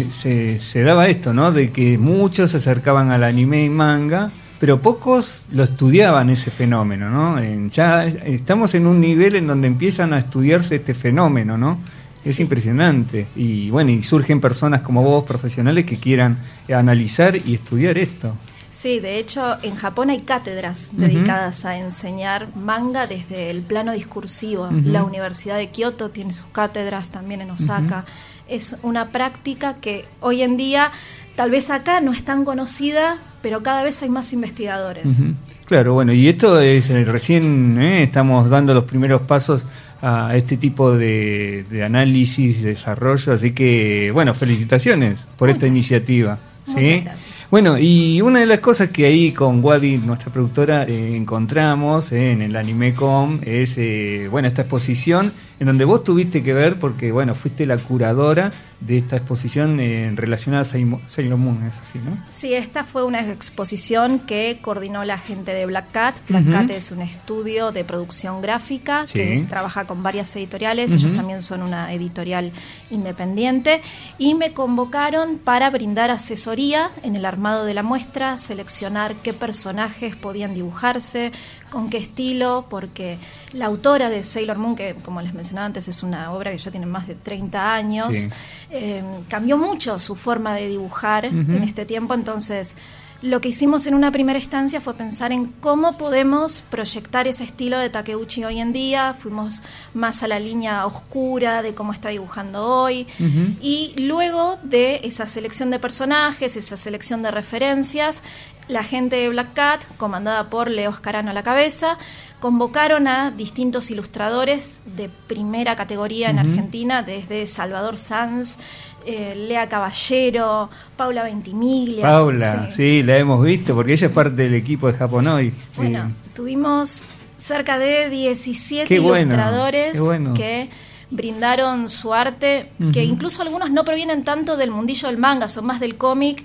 eh, se, se daba esto, ¿no? De que muchos se acercaban al anime y manga, pero pocos lo estudiaban ese fenómeno, ¿no? En- ya estamos en un nivel en donde empiezan a estudiarse este fenómeno, ¿no? Es impresionante. Y bueno, y surgen personas como vos, profesionales, que quieran analizar y estudiar esto. Sí, de hecho, en Japón hay cátedras dedicadas a enseñar manga desde el plano discursivo. La Universidad de Kioto tiene sus cátedras, también en Osaka. Es una práctica que hoy en día, tal vez acá no es tan conocida, pero cada vez hay más investigadores. Claro, bueno, y esto es eh, recién eh, estamos dando los primeros pasos a este tipo de, de análisis, desarrollo, así que bueno, felicitaciones por esta iniciativa. ¿sí? Muchas gracias. Bueno, y una de las cosas que ahí con Wadi, nuestra productora, eh, encontramos en el AnimeCom es, eh, bueno, esta exposición en donde vos tuviste que ver porque, bueno, fuiste la curadora de esta exposición eh, relacionada a Sailor Moon, es así, ¿no? Sí, esta fue una exposición que coordinó la gente de Black Cat. Black. Cat es un estudio de producción gráfica Sí. que es- trabaja con varias editoriales. Ellos también son una editorial independiente. Y me convocaron para brindar asesoría en el armado de la muestra, seleccionar qué personajes podían dibujarse, con qué estilo, porque la autora de Sailor Moon, que como les mencionaba antes es una obra que ya tiene más de 30 años, Sí. Eh, cambió mucho su forma de dibujar en este tiempo, entonces lo que hicimos en una primera instancia fue pensar en cómo podemos proyectar ese estilo de Takeuchi hoy en día, fuimos más a la línea oscura de cómo está dibujando hoy, y luego de esa selección de personajes, esa selección de referencias, la gente de Black Cat, comandada por Leo Oscarano a la cabeza, convocaron a distintos ilustradores de primera categoría en. Argentina, desde Salvador Sanz, eh, Lea Caballero, Paula Ventimiglia. Paula, sí. sí. la hemos visto porque ella es parte del equipo de Japón hoy. Bueno, Eh, tuvimos cerca de 17 Qué bueno, ilustradores bueno. que brindaron su arte, que incluso algunos no provienen tanto del mundillo del manga, son más del cómic,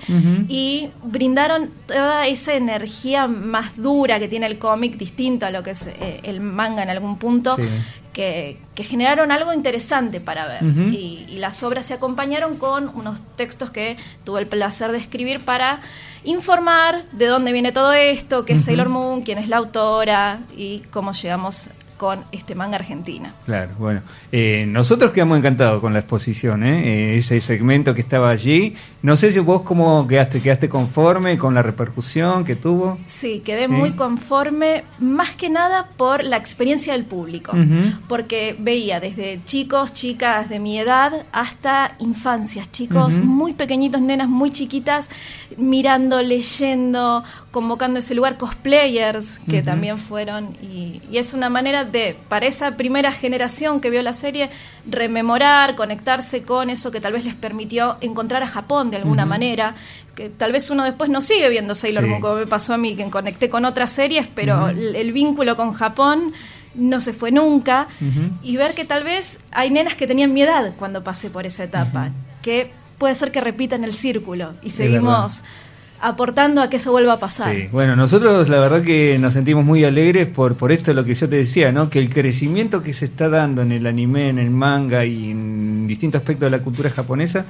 y brindaron toda esa energía más dura que tiene el cómic, distinto a lo que es eh, el manga en algún punto, Sí. que, que generaron algo interesante para ver. Y, y las obras se acompañaron con unos textos que tuve el placer de escribir para informar de dónde viene todo esto, qué es. Sailor Moon, quién es la autora y cómo llegamos con este manga argentina. Claro, bueno. Eh, nosotros quedamos encantados con la exposición, ¿eh? Eh, ese segmento que estaba allí. No sé si vos cómo quedaste, quedaste conforme con la repercusión que tuvo. Sí, quedé Sí. muy conforme, más que nada por la experiencia del público, porque veía desde chicos, chicas de mi edad, hasta infancias, chicos muy pequeñitos, nenas muy chiquitas, mirando, leyendo, convocando ese lugar, cosplayers que también fueron, y, y es una manera de, para esa primera generación que vio la serie, rememorar, conectarse con eso que tal vez les permitió encontrar a Japón de alguna manera, que tal vez uno después no sigue viendo Sailor Sí. Moon como me pasó a mí, que conecté con otras series, pero el, el vínculo con Japón no se fue nunca, y ver que tal vez hay nenas que tenían mi edad cuando pasé por esa etapa, que puede ser que repitan el círculo y seguimos aportando a que eso vuelva a pasar. Sí, bueno, nosotros la verdad que nos sentimos muy alegres por, por esto lo que yo te decía, ¿no? Que el crecimiento que se está dando en el anime, en el manga y en distintos aspectos de la cultura japonesa,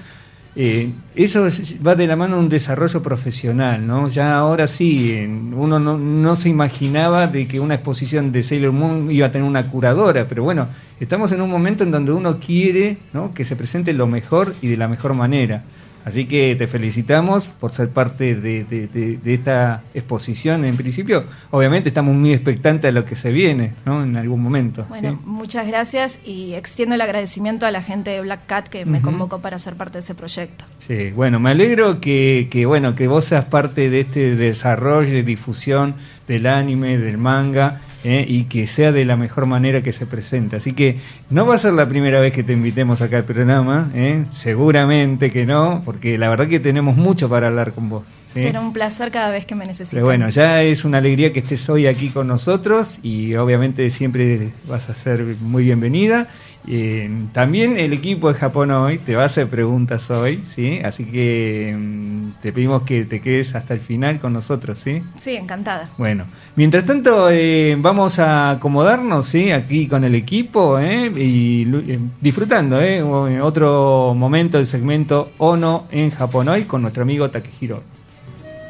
eh, eso es- va de la mano de un desarrollo profesional, ¿no? Ya ahora sí, uno no, no se imaginaba de que una exposición de Sailor Moon iba a tener una curadora, pero bueno, estamos en un momento en donde uno quiere ¿no? que se presente lo mejor y de la mejor manera. Así que te felicitamos por ser parte de, de- de- de esta exposición. En principio, obviamente estamos muy expectantes a lo que se viene, ¿no? En algún momento. Bueno, ¿sí? muchas gracias y extiendo el agradecimiento a la gente de Black Cat que me convocó para ser parte de ese proyecto. Sí, bueno, me alegro que, que, bueno que vos seas parte de este desarrollo y difusión del anime, del manga, ¿eh? y que sea de la mejor manera que se presente. Así que no va a ser la primera vez que te invitemos acá al programa, ¿eh? seguramente que no, porque la verdad que tenemos mucho para hablar con vos. ¿sí? Será un placer cada vez que me necesiten. Pero bueno, ya es una alegría que estés hoy aquí con nosotros y obviamente siempre vas a ser muy bienvenida. Eh, también el equipo de Japón hoy te va a hacer preguntas hoy, ¿sí? Así que mm, te pedimos que te quedes hasta el final con nosotros, ¿sí? Sí, encantada. Bueno, mientras tanto eh, vamos a acomodarnos, ¿sí? Aquí con el equipo ¿eh? y eh, disfrutando, ¿eh? Otro momento del segmento Ono en Japón hoy con nuestro amigo Takehiro.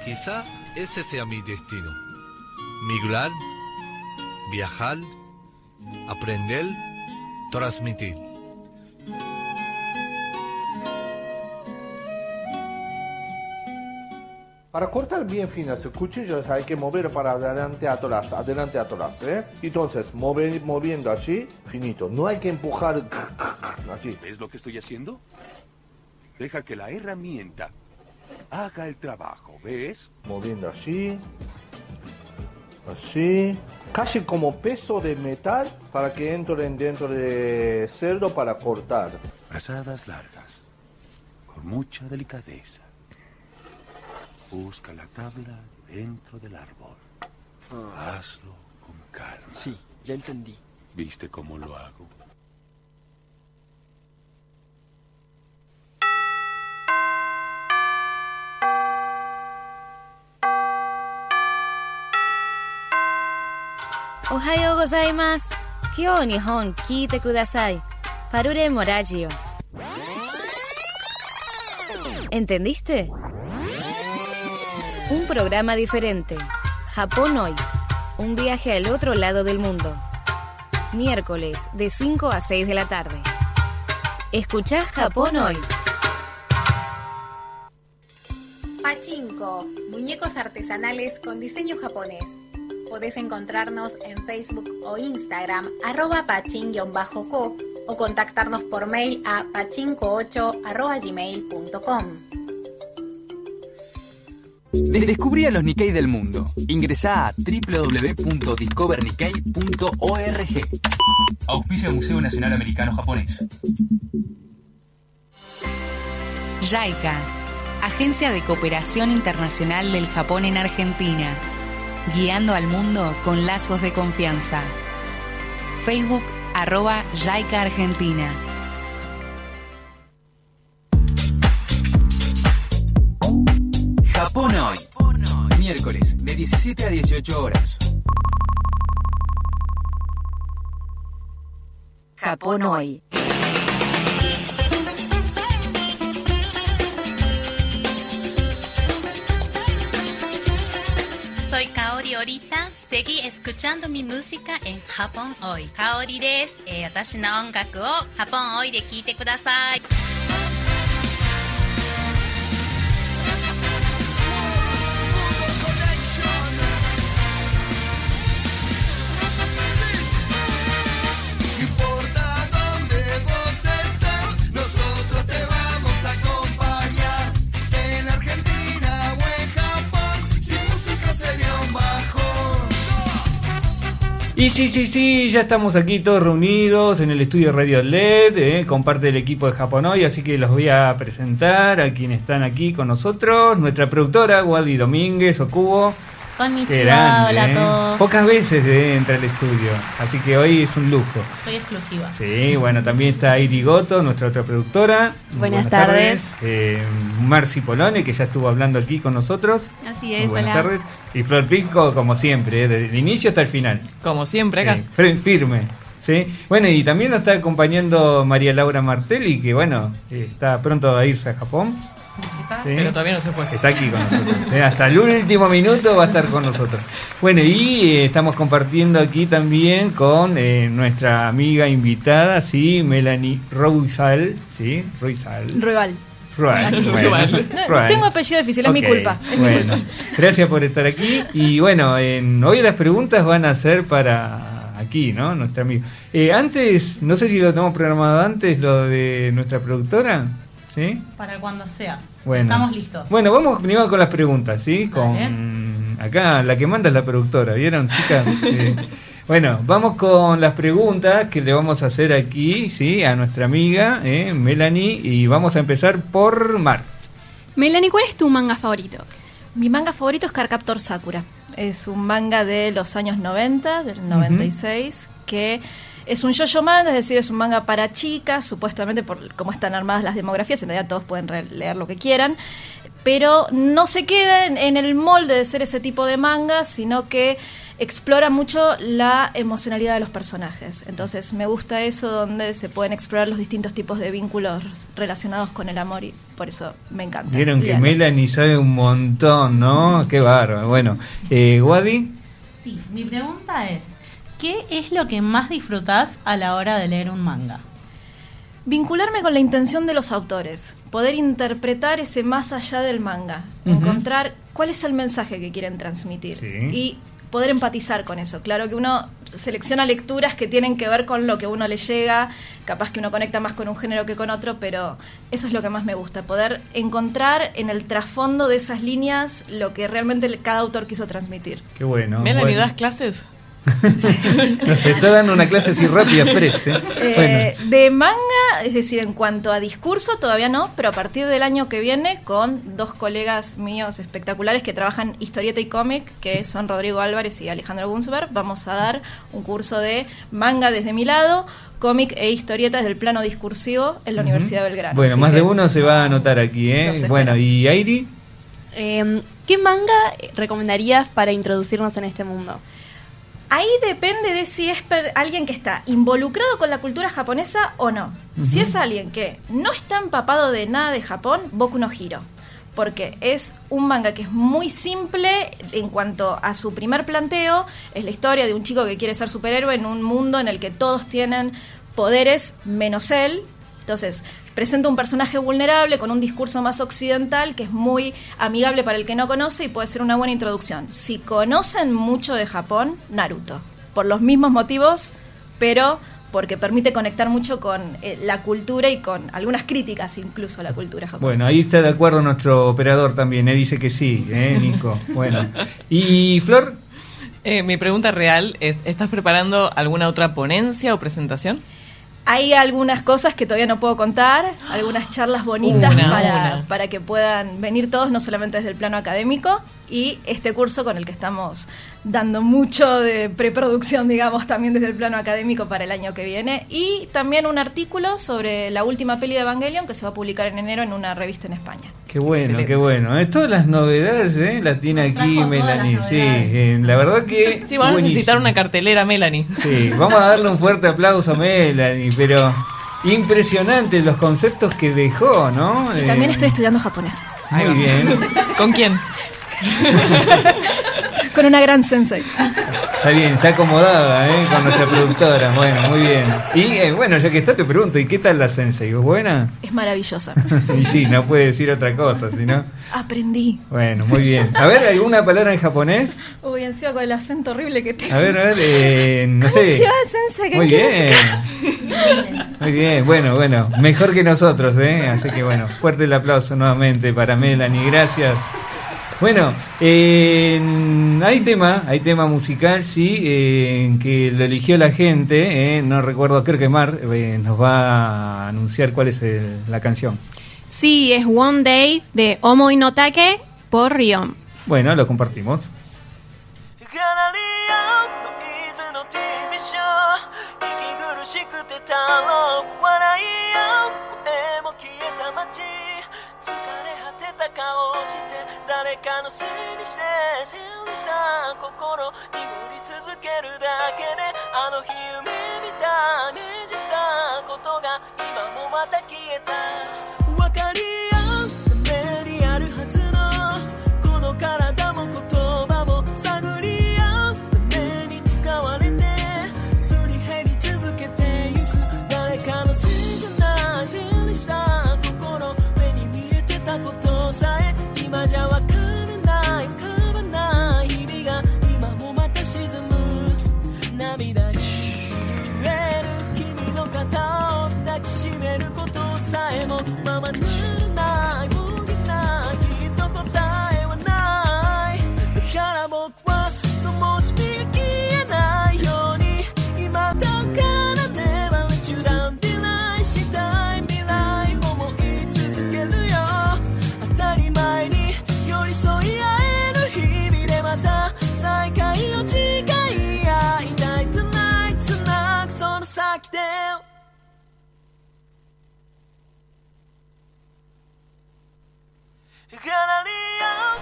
Quizá ese sea mi destino. Migrar, viajar, aprender, transmitir. Para cortar bien finas el cuchillo hay que mover para adelante atrás, adelante atrás, ¿eh? Entonces, mover, moviendo así, finito. No hay que empujar así. ¿Ves lo que estoy haciendo? Deja que la herramienta haga el trabajo, ¿ves? Moviendo así, así. Casi como peso de metal para que entren dentro de cerdo para cortar. Brazadas largas, con mucha delicadeza. Busca la tabla dentro del árbol. Hazlo con calma. Sí, ya entendí. ¿Viste cómo lo hago? Ohayou gozaimasu. Kite kudasai. Parure Moradio. ¿Entendiste? Un programa diferente. Japón hoy. Un viaje al otro lado del mundo. Miércoles de 5 a 6 de la tarde. Escuchá Japón hoy. Pachinko, muñecos artesanales con diseño japonés. Podés encontrarnos en Facebook o Instagram, arroba pachin-co, o contactarnos por mail a pachinko8 arroba gmail.com. De- Descubrí a los Nikkei del mundo. Ingresá a www.discovernikkei.org. Auspicia el Museo Nacional Americano Japonés. JICA, Agencia de Cooperación Internacional del Japón en Argentina, guiando al mundo con lazos de confianza. Facebook arroba JICA Argentina. Japón hoy. Miércoles de 17 a 18 horas. Japón hoy. Soy Kaori Orita. Seguí escuchando mi música en Japón hoy. Kaori です。えー私の音楽を Japón hoy で聴いてください。Y sí, sí, sí, ya estamos aquí todos reunidos en el estudio Radio LED, eh, con parte del equipo de Japón Hoy, así que los voy a presentar a quienes están aquí con nosotros. Nuestra productora, Wadi Domínguez, Okubo. Konnichiwa, hola a eh. todos. Pocas veces eh, entra al estudio, así que hoy es un lujo. Soy exclusiva. Sí, bueno, también está Iri Goto, nuestra otra productora. Buenas tardes. Eh, Marci Polone, que ya estuvo hablando aquí con nosotros. Así es, buenas hola. tardes. Y Flor Pico, como siempre, eh, desde el inicio hasta el final. Como siempre acá. Sí, firme. ¿sí? Bueno, y también nos está acompañando María Laura Martelli, que bueno, eh, está pronto a irse a Japón. ¿Sí? Pero todavía no se fue. Está aquí con nosotros. ¿sí? Hasta el último minuto va a estar con nosotros. Bueno, y eh, estamos compartiendo aquí también con eh, nuestra amiga invitada, sí, Melanie Rousal, ¿sí? Rousal. No, bueno, Rual. tengo apellido difícil, es mi culpa. es mi Bueno, culpa. gracias por estar aquí. Y bueno, en- hoy las preguntas van a ser para aquí, ¿no? Nuestra amiga. Eh, antes, no sé si lo tenemos programado antes, lo de nuestra productora. ¿Sí? Para cuando sea. Bueno. Estamos listos. Bueno, vamos primero con las preguntas, ¿sí? Con acá la que manda es la productora, ¿vieron, chicas? Eh, bueno, vamos con las preguntas que le vamos a hacer aquí, ¿sí? A nuestra amiga eh, Melanie y vamos a empezar por Mar. Melanie, ¿cuál es tu manga favorito? Mi manga favorito es Carcaptor Sakura. Es un manga de los años 90, del 96, que es un yo-yo manga, es decir, es un manga para chicas, supuestamente por cómo están armadas las demografías, en realidad todos pueden re- leer lo que quieran, pero no se queda en, en el molde de ser ese tipo de manga, sino que explora mucho la emocionalidad de los personajes. Entonces me gusta eso donde se pueden explorar los distintos tipos de vínculos relacionados con el amor y por eso me encanta. Vieron que. Melanie sabe un montón, ¿no? Qué bárbaro. Bueno, eh, Wadi, Sí, mi pregunta es, ¿qué es lo que más disfrutás a la hora de leer un manga? Vincularme con la intención de los autores, poder interpretar ese más allá del manga, encontrar cuál es el mensaje que quieren transmitir Sí. y poder empatizar con eso. Claro que uno selecciona lecturas que tienen que ver con lo que a uno le llega, capaz que uno conecta más con un género que con otro, pero eso es lo que más me gusta, poder encontrar en el trasfondo de esas líneas lo que realmente cada autor quiso transmitir. qué bueno. Melanie, bueno. ¿das clases? Nos está dando una clase así rápida, express, ¿eh? Eh, De manga, es decir, en cuanto a discurso, todavía no, pero a partir del año que viene, con dos colegas míos espectaculares que trabajan historieta y cómic, que son Rodrigo Álvarez y Alejandro Gunsberg, vamos a dar un curso de manga desde mi lado, cómic e historieta desde el plano discursivo en la. Universidad de Belgrano. Bueno, Así más que- de uno se va a anotar aquí, ¿eh? Bueno, ¿y Airi? Eh, ¿Qué manga recomendarías para introducirnos en este mundo? Ahí depende de si es per- alguien que está involucrado con la cultura japonesa o no. Si es alguien que no está empapado de nada de Japón, Boku no Hiro. Porque es un manga que es muy simple en cuanto a su primer planteo. Es la historia de un chico que quiere ser superhéroe en un mundo en el que todos tienen poderes menos él. Entonces, presenta un personaje vulnerable con un discurso más occidental que es muy amigable para el que no conoce y puede ser una buena introducción. Si conocen mucho de Japón, Naruto. Por los mismos motivos, pero porque permite conectar mucho con eh, la cultura y con algunas críticas incluso a la cultura japonesa. Bueno, ahí está de acuerdo nuestro operador también, ¿eh? dice que sí, ¿eh, Nico? Bueno. ¿Y Flor? Eh, mi pregunta real es, ¿estás preparando alguna otra ponencia o presentación? Hay algunas cosas que todavía no puedo contar, algunas charlas bonitas Una, para, una. para que puedan venir todos, no solamente desde el plano académico, y este curso con el que estamos dando mucho de preproducción, digamos, también desde el plano académico para el año que viene, y también un artículo sobre la última peli de Evangelion que se va a publicar en enero en una revista en España. Qué bueno, Excelente. qué bueno. ¿eh? Todas las novedades ¿eh? las tiene aquí Melanie. Sí, eh, la verdad que. Sí, vamos a necesitar una cartelera, Melanie. Sí, vamos a darle un fuerte aplauso a Melanie, pero impresionante los conceptos que dejó, ¿no? Y Eh, también estoy estudiando japonés. Muy bien. ¿Con quién? con una gran sensei. Está bien, está acomodada ¿eh? con nuestra productora. Bueno, muy bien. Y eh, bueno, ya que está, te pregunto, ¿y qué tal la Sensei? ¿Es buena? Es maravillosa. y sí, no puede decir otra cosa, si no. Aprendí. Bueno, muy bien. A ver, ¿alguna palabra en japonés? Uy, encima con el acento horrible que tengo. A ver, a ver, eh, no sé. Sensei, ¿qué Muy bien. Muy bien, bueno, bueno, mejor que nosotros, ¿eh? Así que bueno, fuerte el aplauso nuevamente para Melanie, gracias. Bueno, eh, hay tema, hay tema musical, sí, eh, que lo eligió la gente, eh, no recuerdo, creo que Mar eh, nos va a anunciar cuál es el- la canción. Sí, es One Day de Omo Inotake por Rion. Bueno, lo compartimos. 疲れ果てた顔をして誰かのせいにして整理した心濁り続けるだけであの日夢見たイメージしたことが今もまた消えた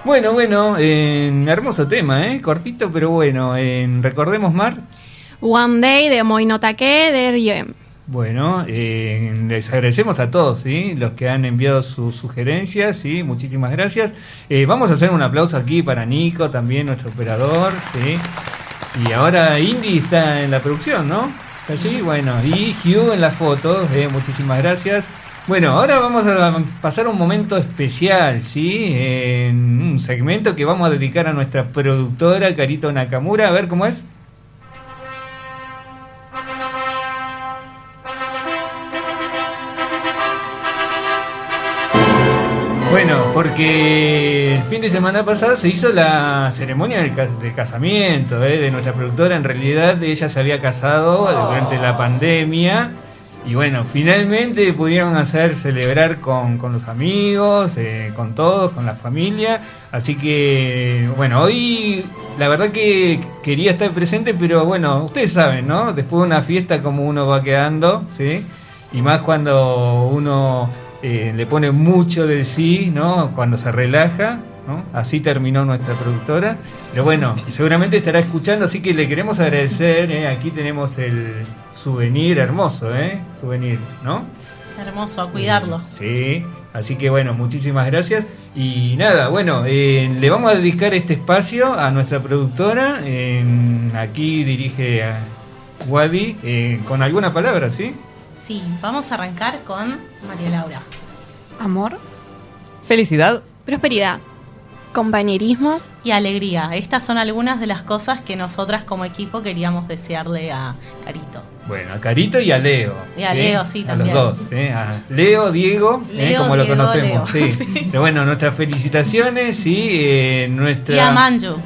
Bueno, bueno, eh, hermoso tema, ¿eh? Cortito, pero bueno. eh, recordemos, Mar. One Day de Omo Inotake de Rion. Bueno, eh, les agradecemos a todos, ¿sí? los que han enviado sus sugerencias, ¿sí? muchísimas gracias. Eh, vamos a hacer un aplauso aquí para Nico, también nuestro operador, ¿sí? Y ahora Indy está en la producción, ¿no? ¿Está allí? Bueno, y Hugh en las fotos, eh, muchísimas gracias. Bueno, ahora vamos a pasar un momento especial, ¿sí? En un segmento que vamos a dedicar a nuestra productora, Carito Nakamura, a ver cómo es. Bueno, porque el fin de semana pasado se hizo la ceremonia de casamiento ¿eh? de nuestra productora. En realidad ella se había casado durante la pandemia y bueno, finalmente pudieron hacer celebrar con, con los amigos, eh, con todos, con la familia. Así que bueno, hoy la verdad que quería estar presente, pero bueno, ustedes saben, ¿no? Después de una fiesta como uno va quedando, ¿sí? Y más cuando uno eh, le pone mucho de sí, ¿no? Cuando se relaja. ¿No? Así terminó nuestra productora. Pero bueno, seguramente estará escuchando, así que le queremos agradecer. ¿eh? Aquí tenemos el souvenir hermoso, ¿eh? Souvenir, ¿no? Hermoso, a cuidarlo. Sí, así que bueno, muchísimas gracias. Y nada, bueno, eh, le vamos a dedicar este espacio a nuestra productora. en- aquí dirige a Wadi eh, con alguna palabra, ¿sí? Sí, vamos a arrancar con María Laura. Amor. Felicidad. Prosperidad. Compañerismo. Y alegría. Estas son algunas de las cosas que nosotras como equipo queríamos desearle a Carito. Bueno, a Carito y a Leo. Y a Leo, sí, A también. los dos. ¿eh? A Leo, Diego, ¿eh? Como lo conocemos. Leo. Sí. Pero bueno, nuestras felicitaciones, sí, eh, nuestra... Y a Manju.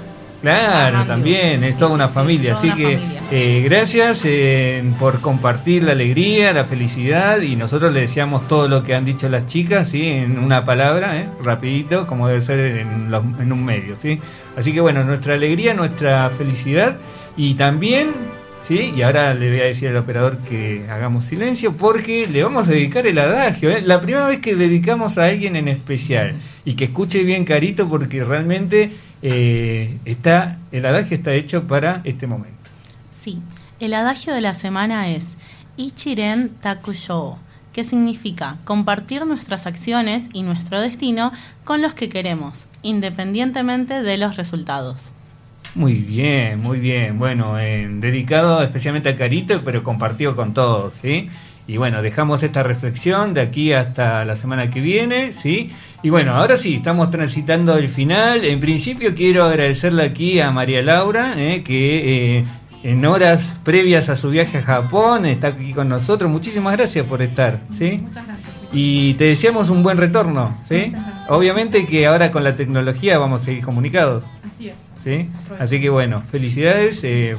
Claro, también, es toda una familia. Así que eh, gracias eh, por compartir la alegría, la felicidad y nosotros le deseamos todo lo que han dicho las chicas, ¿sí? En una palabra, ¿eh? rapidito, como debe ser en, los- en un medio, ¿sí? Así que bueno, nuestra alegría, nuestra felicidad y también, ¿sí? Y ahora le voy a decir al operador que hagamos silencio porque le vamos a dedicar el adagio, ¿eh? La primera vez que dedicamos a alguien en especial y que escuche bien Carito porque realmente eh, está el adagio está hecho para este momento. Sí, el adagio de la semana es Ichiren Takusho, que significa compartir nuestras acciones y nuestro destino con los que queremos, independientemente de los resultados. Muy bien, muy bien. Bueno, eh, dedicado especialmente a Carito, pero compartido con todos, ¿sí? Y bueno, dejamos esta reflexión de aquí hasta la semana que viene, ¿sí? Y bueno, ahora sí, estamos transitando el final. En principio quiero agradecerle aquí a María Laura, ¿eh? que eh, en horas previas a su viaje a Japón está aquí con nosotros. Muchísimas gracias por estar, ¿sí? Muchas gracias. Y te deseamos un buen retorno, ¿sí? Obviamente que ahora con la tecnología vamos a seguir comunicados. Así es. ¿sí? Así que bueno, felicidades, eh,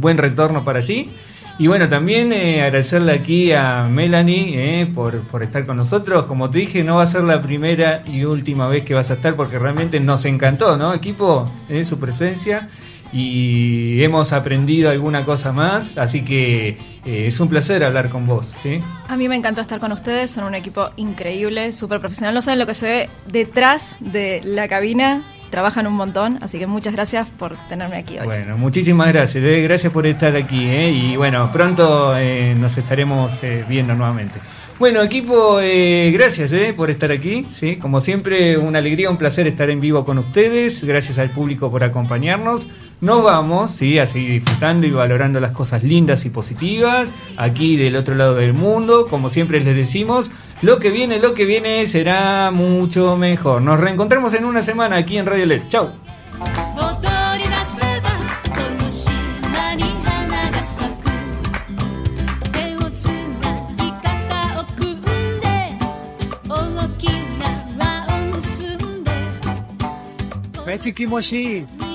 buen retorno para allí. Y bueno, también eh, agradecerle aquí a Melanie eh, por, por estar con nosotros. Como te dije, no va a ser la primera y última vez que vas a estar porque realmente nos encantó, ¿no? Equipo, eh, su presencia. Y hemos aprendido alguna cosa más, así que eh, es un placer hablar con vos, ¿sí? A mí me encantó estar con ustedes, son un equipo increíble, súper profesional. No saben lo que se ve detrás de la cabina, trabajan un montón, así que muchas gracias por tenerme aquí hoy. Bueno, muchísimas gracias, eh, gracias por estar aquí eh, y bueno, pronto eh, nos estaremos eh, viendo nuevamente. Bueno, equipo, gracias por estar aquí, ¿sí? como siempre una alegría, un placer estar en vivo con ustedes, gracias al público por acompañarnos. Nos vamos ¿sí? a seguir disfrutando y valorando las cosas lindas y positivas aquí del otro lado del mundo, como siempre les decimos, lo que viene, lo que viene será mucho mejor. Nos reencontramos en una semana aquí en Radio LED. Chau. Messi Kimoshi.